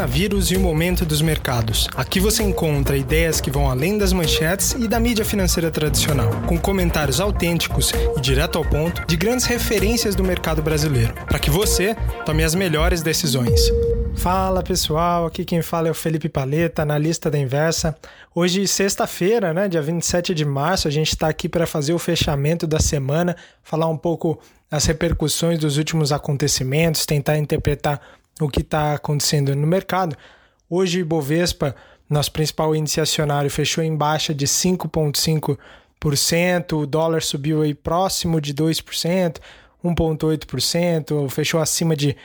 coronavírus e o momento dos mercados. Aqui você encontra ideias que vão além das manchetes e da mídia financeira tradicional, com comentários autênticos e direto ao ponto de grandes referências do mercado brasileiro, para que você tome as melhores decisões. Fala pessoal, aqui quem fala é o Felipe Paleta, analista da Inversa. Hoje, sexta-feira, né, dia 27 de março, a gente está aqui para fazer o fechamento da semana, falar um pouco as repercussões dos últimos acontecimentos, tentar interpretar o que está acontecendo no mercado. Hoje, Bovespa, nosso principal índice acionário, fechou em baixa de 5,5%, o dólar subiu aí próximo de 2%, 1,8%, fechou acima de R$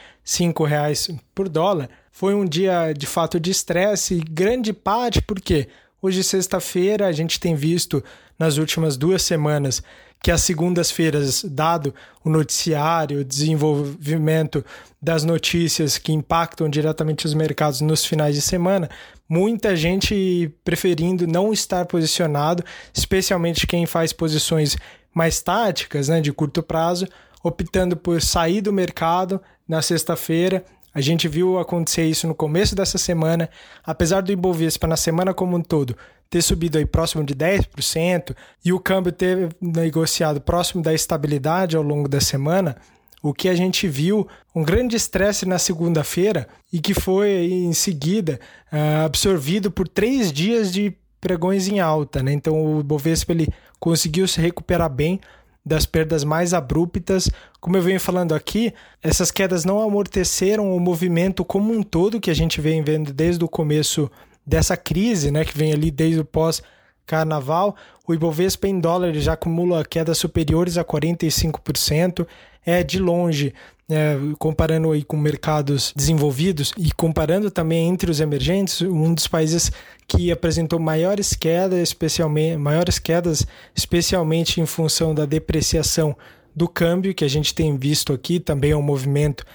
reais por dólar. Foi um dia de fato de estresse, grande parte porque hoje, sexta-feira, a gente tem visto nas últimas duas semanas que as segundas-feiras, dado o noticiário, o desenvolvimento das notícias que impactam diretamente os mercados nos finais de semana, muita gente preferindo não estar posicionado, especialmente quem faz posições mais táticas, né, de curto prazo, optando por sair do mercado na sexta-feira a gente viu acontecer isso no começo dessa semana, apesar do Ibovespa na semana como um todo ter subido aí próximo de 10% e o câmbio ter negociado próximo da estabilidade ao longo da semana, o que a gente viu um grande estresse na segunda-feira e que foi em seguida uh, absorvido por três dias de pregões em alta. Né? Então o Bovespa ele conseguiu se recuperar bem das perdas mais abruptas. Como eu venho falando aqui, essas quedas não amorteceram o movimento como um todo que a gente vem vendo desde o começo dessa crise, né, que vem ali desde o pós carnaval, o Ibovespa em dólar já acumula quedas superiores a 45%, é de longe é, comparando aí com mercados desenvolvidos e comparando também entre os emergentes, um dos países que apresentou maiores quedas, especialmente maiores quedas, especialmente em função da depreciação do câmbio que a gente tem visto aqui, também é um movimento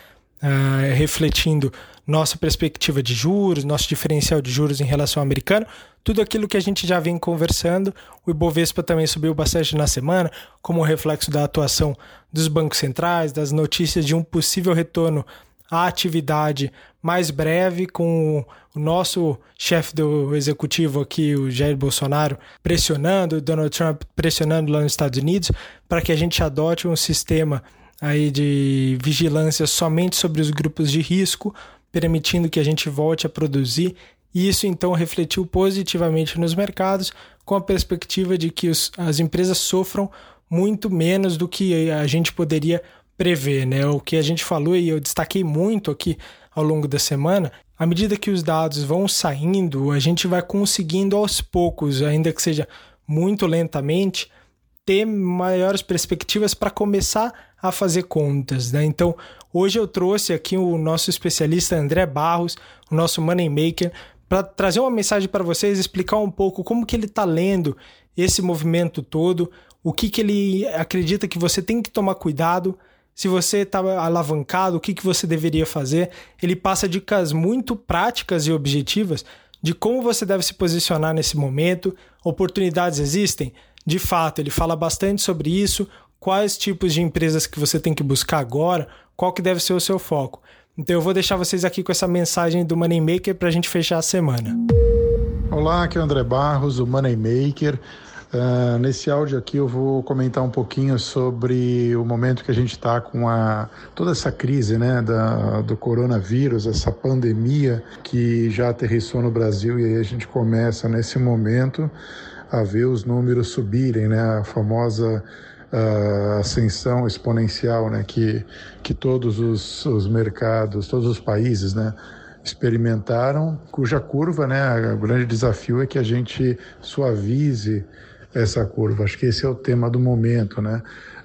uh, refletindo nossa perspectiva de juros, nosso diferencial de juros em relação ao americano, tudo aquilo que a gente já vem conversando. O Ibovespa também subiu bastante na semana, como reflexo da atuação dos bancos centrais, das notícias de um possível retorno à atividade mais breve, com o nosso chefe do executivo aqui, o Jair Bolsonaro, pressionando, Donald Trump pressionando lá nos Estados Unidos, para que a gente adote um sistema aí de vigilância somente sobre os grupos de risco, permitindo que a gente volte a produzir. E isso então refletiu positivamente nos mercados, com a perspectiva de que os, as empresas sofram muito menos do que a gente poderia prever. Né? O que a gente falou e eu destaquei muito aqui ao longo da semana, à medida que os dados vão saindo, a gente vai conseguindo aos poucos, ainda que seja muito lentamente, ter maiores perspectivas para começar a fazer contas. Né? Então, hoje eu trouxe aqui o nosso especialista André Barros, o nosso Money Maker, para trazer uma mensagem para vocês, explicar um pouco como que ele está lendo esse movimento todo, o que, que ele acredita que você tem que tomar cuidado, se você está alavancado, o que, que você deveria fazer. Ele passa dicas muito práticas e objetivas de como você deve se posicionar nesse momento. Oportunidades existem? De fato, ele fala bastante sobre isso, quais tipos de empresas que você tem que buscar agora, qual que deve ser o seu foco. Então eu vou deixar vocês aqui com essa mensagem do Moneymaker para a gente fechar a semana. Olá, aqui é o André Barros, o Moneymaker. Uh, nesse áudio aqui eu vou comentar um pouquinho sobre o momento que a gente está com a, toda essa crise né, da, do coronavírus, essa pandemia que já aterrissou no Brasil e aí a gente começa nesse momento a ver os números subirem, né, a famosa uh, ascensão exponencial né, que, que todos os, os mercados, todos os países né, experimentaram, cuja curva, né, o grande desafio é que a gente suavize essa curva. Acho que esse é o tema do momento, né?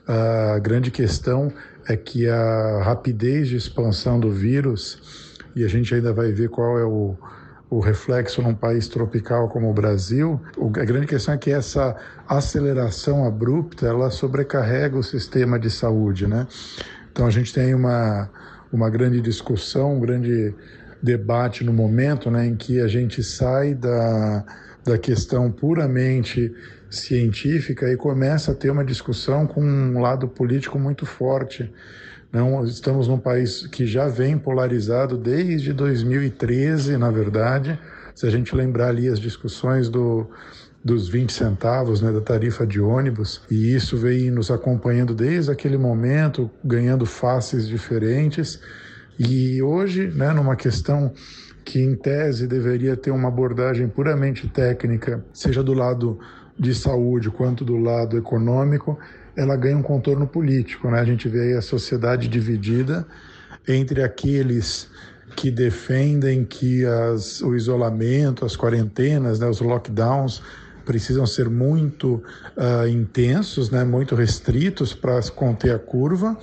A grande questão é que a rapidez de expansão do vírus, e a gente ainda vai ver qual é o, o reflexo num país tropical como o Brasil, a grande questão é que essa aceleração abrupta, ela sobrecarrega o sistema de saúde, né? Então a gente tem uma, uma grande discussão, um grande debate no momento né, em que a gente sai da, da questão puramente científica e começa a ter uma discussão com um lado político muito forte Não, estamos num país que já vem polarizado desde 2013, na verdade. Se a gente lembrar ali as discussões do, dos 20 centavos né, da tarifa de ônibus, e isso veio nos acompanhando desde aquele momento, ganhando faces diferentes. E hoje, né, numa questão que em tese deveria ter uma abordagem puramente técnica, seja do lado de saúde quanto do lado econômico, ela ganha um contorno político. Né? A gente vê aí a sociedade dividida entre aqueles que defendem que as, o isolamento, as quarentenas, né, os lockdowns precisam ser muito uh, intensos, né, muito restritos para conter a curva,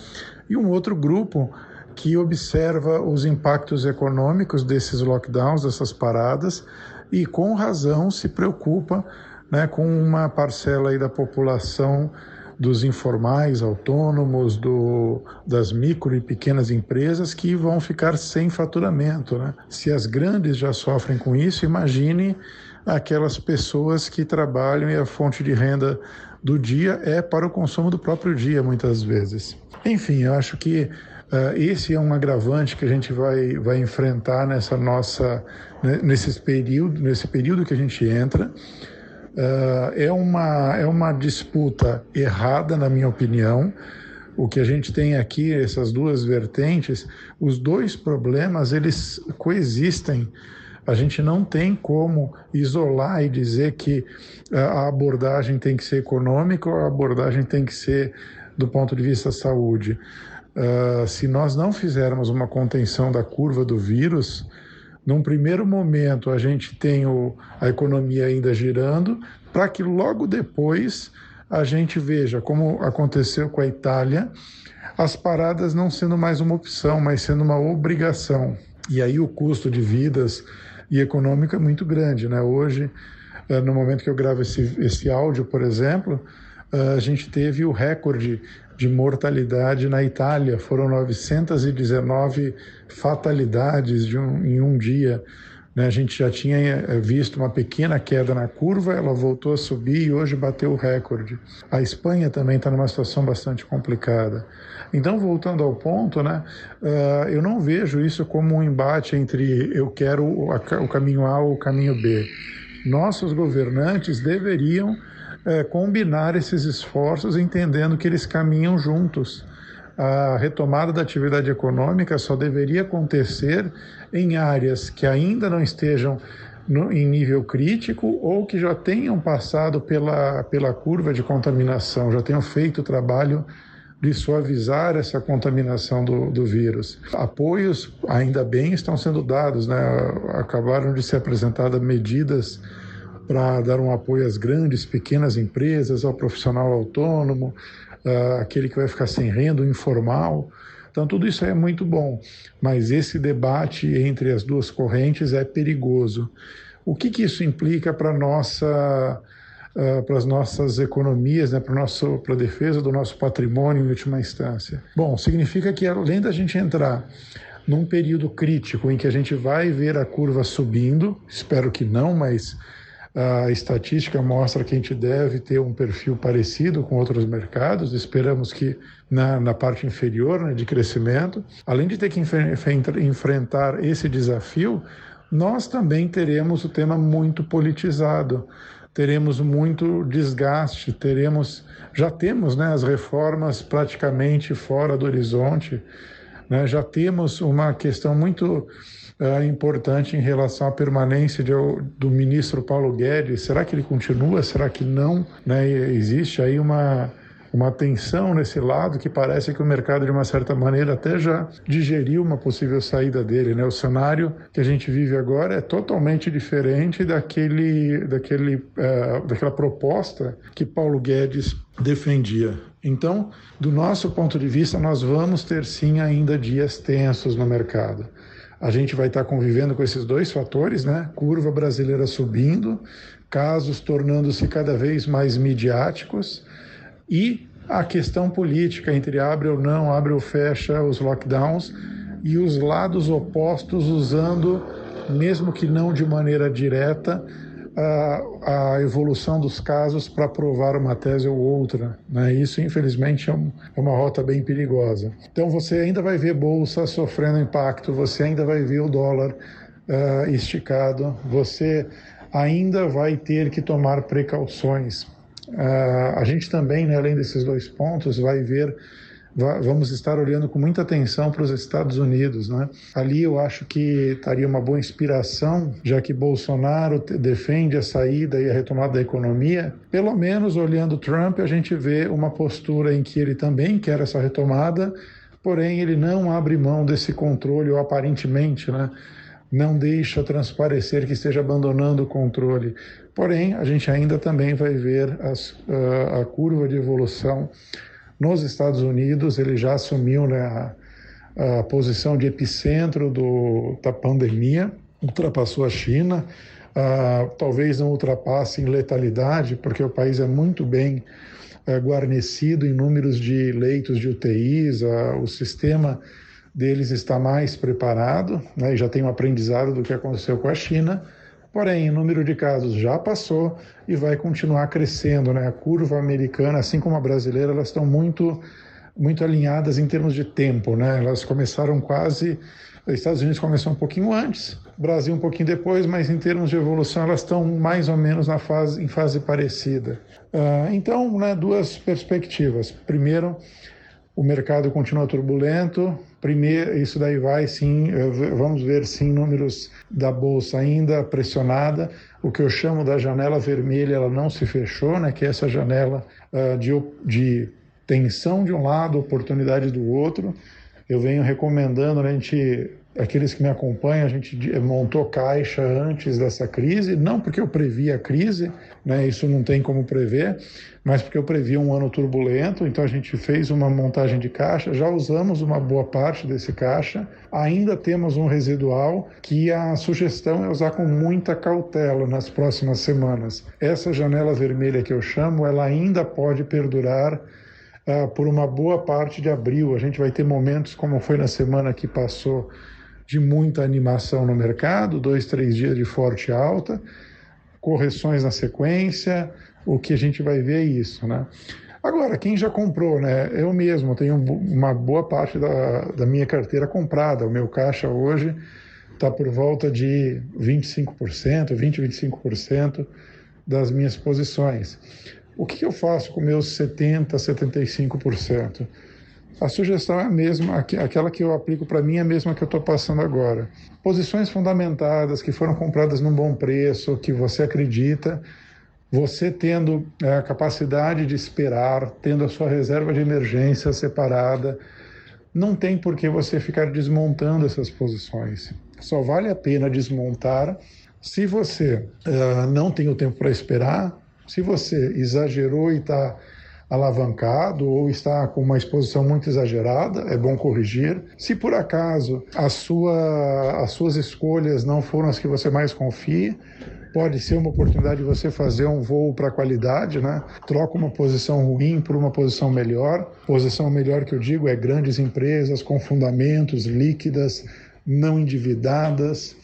e um outro grupo que observa os impactos econômicos desses lockdowns, dessas paradas, e com razão se preocupa né, com uma parcela aí da população dos informais, autônomos, do, das micro e pequenas empresas que vão ficar sem faturamento. Né? Se as grandes já sofrem com isso, imagine aquelas pessoas que trabalham e a fonte de renda do dia é para o consumo do próprio dia, muitas vezes. Enfim, eu acho que uh, esse é um agravante que a gente vai, vai enfrentar nessa nossa, né, período, nesse período que a gente entra. É, uma, é uma disputa errada, na minha opinião. O que a gente tem aqui, essas duas vertentes, os dois problemas, eles coexistem. A gente não tem como isolar e dizer que a abordagem tem que ser econômica ou a abordagem tem que ser do ponto de vista saúde. Uh, se nós não fizermos uma contenção da curva do vírus, num primeiro momento, a gente tem o, a economia ainda girando, para que logo depois a gente veja, como aconteceu com a Itália, as paradas não sendo mais uma opção, mas sendo uma obrigação. E aí o custo de vidas e econômico é muito grande. Né? Hoje, eh, no momento que eu gravo esse, esse áudio, por exemplo, eh, a gente teve o recorde de mortalidade na Itália. Foram 919 fatalidades um, em um dia. Né? A gente já tinha eh, visto uma pequena queda na curva, ela voltou a subir e hoje bateu o recorde. A Espanha também está numa situação bastante complicada. Então, voltando ao ponto, né, uh, eu não vejo isso como um embate entre eu quero o, o caminho A ou o caminho B. Nossos governantes deveriam uh, combinar esses esforços, entendendo que eles caminham juntos a retomada da atividade econômica só deveria acontecer em áreas que ainda não estejam no, em nível crítico ou que já tenham passado pela, pela curva de contaminação, já tenham feito o trabalho de suavizar essa contaminação do, do vírus. Apoios, ainda bem, estão sendo dados, né? acabaram de ser apresentadas medidas para dar um apoio às grandes, pequenas empresas, ao profissional autônomo, aquele que vai ficar sem renda, o informal. Então, tudo isso é muito bom, mas esse debate entre as duas correntes é perigoso. O que, que isso implica para nossa Uh, para as nossas economias, né, para a defesa do nosso patrimônio em última instância. Bom, significa que além da gente entrar num período crítico em que a gente vai ver a curva subindo, espero que não, mas a estatística mostra que a gente deve ter um perfil parecido com outros mercados. Esperamos que na, na parte inferior né, de crescimento, além de ter que enfrentar esse desafio, nós também teremos o tema muito politizado. Teremos muito desgaste, teremos, já temos né, as reformas praticamente fora do horizonte, né, já temos uma questão muito é, importante em relação à permanência de, do ministro Paulo Guedes. Será que ele continua? Será que não? Né? Existe aí uma, uma tensão nesse lado que parece que o mercado, de uma certa maneira, até já digeriu uma possível saída dele. Né? O cenário que a gente vive agora é totalmente diferente daquele, daquele, uh, daquela proposta que Paulo Guedes defendia. Então, do nosso ponto de vista, nós vamos ter sim ainda dias tensos no mercado a gente vai estar convivendo com esses dois fatores, né? Curva brasileira subindo, casos tornando-se cada vez mais midiáticos e a questão política entre abre ou não, abre ou fecha os lockdowns e os lados opostos usando, mesmo que não de maneira direta, a, a evolução dos casos para provar uma tese ou outra. Né? Isso, infelizmente, é, um, é, uma rota bem perigosa. Então, você ainda vai ver bolsa sofrendo impacto, você ainda vai ver o dólar uh, esticado, você ainda vai ter que tomar precauções. Uh, a gente também, né, além desses dois pontos, vai ver vamos estar olhando com muita atenção para os Estados Unidos. Né? Ali eu acho que estaria uma boa inspiração, já que Bolsonaro defende a saída e a retomada da economia. Pelo menos olhando Trump, a gente vê uma postura em que ele também quer essa retomada, porém ele não abre mão desse controle, ou aparentemente, né? não deixa transparecer que esteja abandonando o controle. Porém, a gente ainda também vai ver as, uh, a curva de evolução nos Estados Unidos, ele já assumiu né, a, a posição de epicentro do, da pandemia, ultrapassou a China, uh, talvez não ultrapasse em letalidade, porque o país é muito bem uh, guarnecido em números de leitos de UTIs, uh, o sistema deles está mais preparado, né, e já tem um aprendizado do que aconteceu com a China, Porém, o número de casos já passou e vai continuar crescendo. Né? A curva americana, assim como a brasileira, elas estão muito, muito alinhadas em termos de tempo. Né? Elas começaram quase. Os Estados Unidos começou um pouquinho antes, Brasil um pouquinho depois, mas em termos de evolução elas estão mais ou menos na fase, em fase parecida. Uh, então, né, duas perspectivas. Primeiro, o mercado continua turbulento. Primeiro, isso daí vai sim, vamos ver sim números da bolsa ainda pressionada. O que eu chamo da janela vermelha, ela não se fechou, né? Que é essa janela uh, de, de tensão de um lado, oportunidade do outro. Eu venho recomendando, né, a gente aqueles que me acompanham, a gente montou caixa antes dessa crise, não porque eu previ a crise, né, isso não tem como prever, mas porque eu previ um ano turbulento, então a gente fez uma montagem de caixa, já usamos uma boa parte desse caixa, ainda temos um residual que a sugestão é usar com muita cautela nas próximas semanas. Essa janela vermelha que eu chamo, ela ainda pode perdurar uh, por uma boa parte de abril. A gente vai ter momentos como foi na semana que passou de muita animação no mercado, dois, três dias de forte alta, correções na sequência, o que a gente vai ver é isso, né? Agora, quem já comprou, né? Eu mesmo tenho uma boa parte da, da minha carteira comprada. O meu caixa hoje está por volta de 25%, 20, 25% das minhas posições. O que, que eu faço com meus 70%, 75%? A sugestão é a mesma, aquela que eu aplico para mim é a mesma que eu estou passando agora. Posições fundamentadas que foram compradas num bom preço, que você acredita, você tendo é, a capacidade de esperar, tendo a sua reserva de emergência separada, não tem por que você ficar desmontando essas posições. Só vale a pena desmontar se você uh, não tem o tempo para esperar, se você exagerou e está alavancado ou está com uma exposição muito exagerada, é bom corrigir. Se por acaso sua, as suas escolhas não foram as que você mais confia, pode ser uma oportunidade de você fazer um voo para qualidade, né? Troca uma posição ruim por uma posição melhor. Posição melhor que eu digo é grandes empresas com fundamentos líquidas, não endividadas,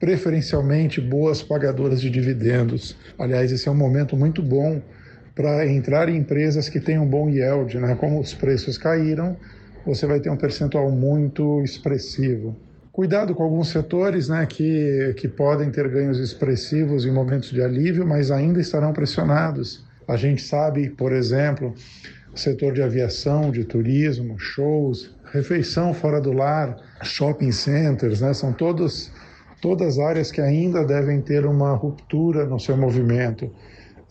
preferencialmente boas pagadoras de dividendos. Aliás, esse é um momento muito bom para entrar em empresas que um bom yield, né? Como os preços caíram, você vai ter um percentual muito expressivo. Cuidado com alguns setores né, que, que podem ter ganhos expressivos em momentos de alívio, mas ainda estarão pressionados. A gente sabe, por exemplo, setor de aviação, de turismo, shows, refeição fora do lar, shopping centers, né, são todos, todas áreas que ainda devem ter uma ruptura no seu movimento.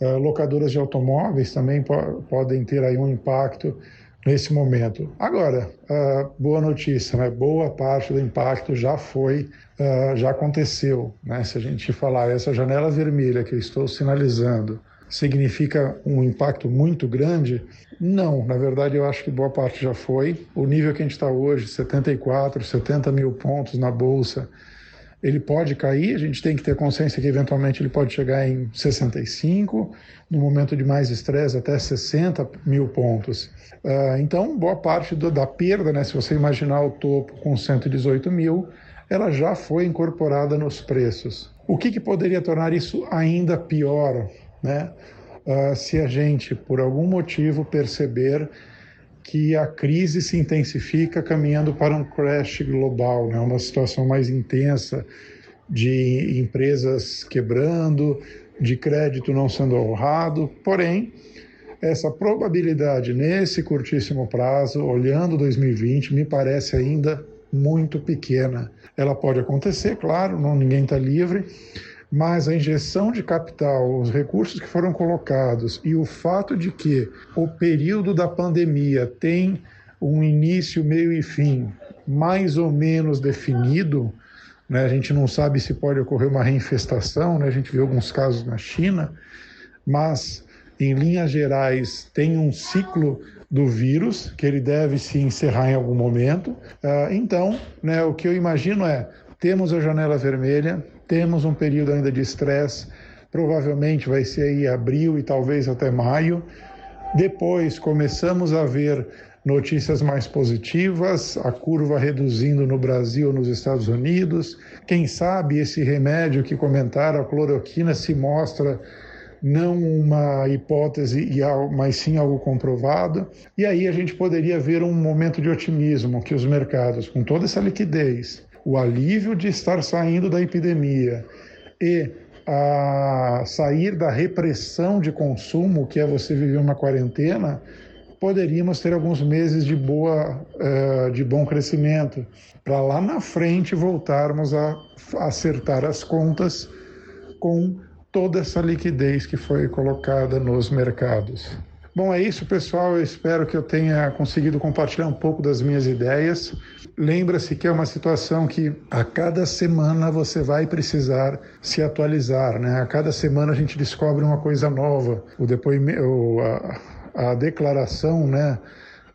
Uh, locadoras de automóveis também po podem ter aí um impacto nesse momento. Agora, uh, boa notícia, né? boa parte do impacto já foi, uh, já aconteceu. Né? Se a gente falar essa janela vermelha que eu estou sinalizando significa um impacto muito grande? Não, na verdade eu acho que boa parte já foi. O nível que a gente está hoje, 74, 70 mil pontos na Bolsa, ele pode cair, a gente tem que ter consciência que eventualmente ele pode chegar em 65, no momento de mais estresse até 60 mil pontos. Uh, então, boa parte do, da perda, né, se você imaginar o topo com 118 mil, ela já foi incorporada nos preços. O que, que poderia tornar isso ainda pior, né? Uh, se a gente, por algum motivo, perceber que a crise se intensifica caminhando para um crash global, né? uma situação mais intensa de empresas quebrando, de crédito não sendo honrado. Porém, essa probabilidade nesse curtíssimo prazo, olhando 2020, me parece ainda muito pequena. Ela pode acontecer, claro, não ninguém está livre, mas a injeção de capital, os recursos que foram colocados e o fato de que o período da pandemia tem um início, meio e fim mais ou menos definido, né? a gente não sabe se pode ocorrer uma reinfestação, né? a gente viu alguns casos na China, mas em linhas gerais, tem um ciclo do vírus que ele deve se encerrar em algum momento. Uh, então, né, o que eu imagino é temos a janela vermelha, temos um período ainda de estresse, provavelmente vai ser aí abril e talvez até maio. Depois começamos a ver notícias mais positivas, a curva reduzindo no Brasil, nos Estados Unidos. Quem sabe esse remédio que comentaram, a cloroquina, se mostra não uma hipótese, mas sim algo comprovado. E aí a gente poderia ver um momento de otimismo que os mercados, com toda essa liquidez, o alívio de estar saindo da epidemia e a sair da repressão de consumo, que é você viver uma quarentena, poderíamos ter alguns meses de boa, uh, de bom crescimento, para lá na frente voltarmos a acertar as contas com toda essa liquidez que foi colocada nos mercados. Bom, é isso, pessoal. Eu espero que eu tenha conseguido compartilhar um pouco das minhas ideias. Lembra-se que é uma situação que a cada semana você vai precisar se atualizar, né? A cada semana a gente descobre uma coisa nova. O depoimento, a, a declaração, né?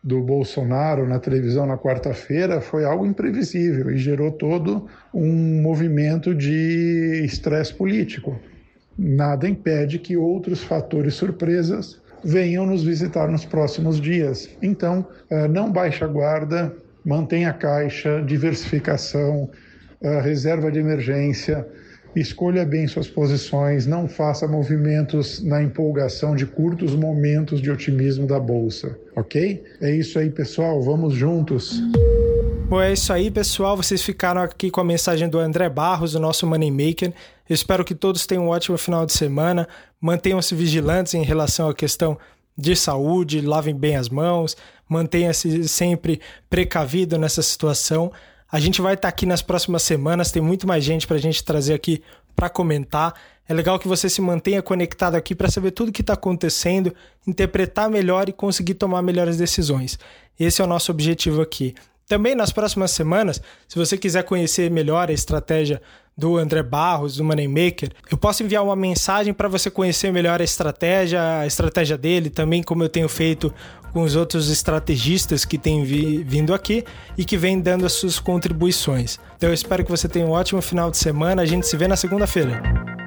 do Bolsonaro na televisão na quarta-feira foi algo imprevisível e gerou todo um movimento de estresse político nada impede que outros fatores surpresas venham nos visitar nos próximos dias. Então, eh, não baixe a guarda, mantenha a caixa, diversificação, eh, reserva de emergência, escolha bem suas posições, não faça movimentos na empolgação de curtos momentos de otimismo da bolsa, ok? É isso aí, pessoal, vamos juntos. Bom, é isso aí, pessoal. Vocês ficaram aqui com a mensagem do André Barros, o nosso Moneymaker. Eu espero que todos tenham um ótimo final de semana. Mantenham-se vigilantes em relação à questão de saúde, lavem bem as mãos, mantenha-se sempre precavido nessa situação. A gente vai estar aqui nas próximas semanas, tem muito mais gente para a gente trazer aqui para comentar. É legal que você se mantenha conectado aqui para saber tudo o que está acontecendo, interpretar melhor e conseguir tomar melhores decisões. Esse é o nosso objetivo aqui. Também nas próximas semanas, se você quiser conhecer melhor a estratégia do André Barros, do Moneymaker, eu posso enviar uma mensagem para você conhecer melhor a estratégia, a estratégia dele, também como eu tenho feito com os outros estrategistas que têm vi vindo aqui e que vêm dando as suas contribuições. Então eu espero que você tenha um ótimo final de semana. A gente se vê na segunda-feira.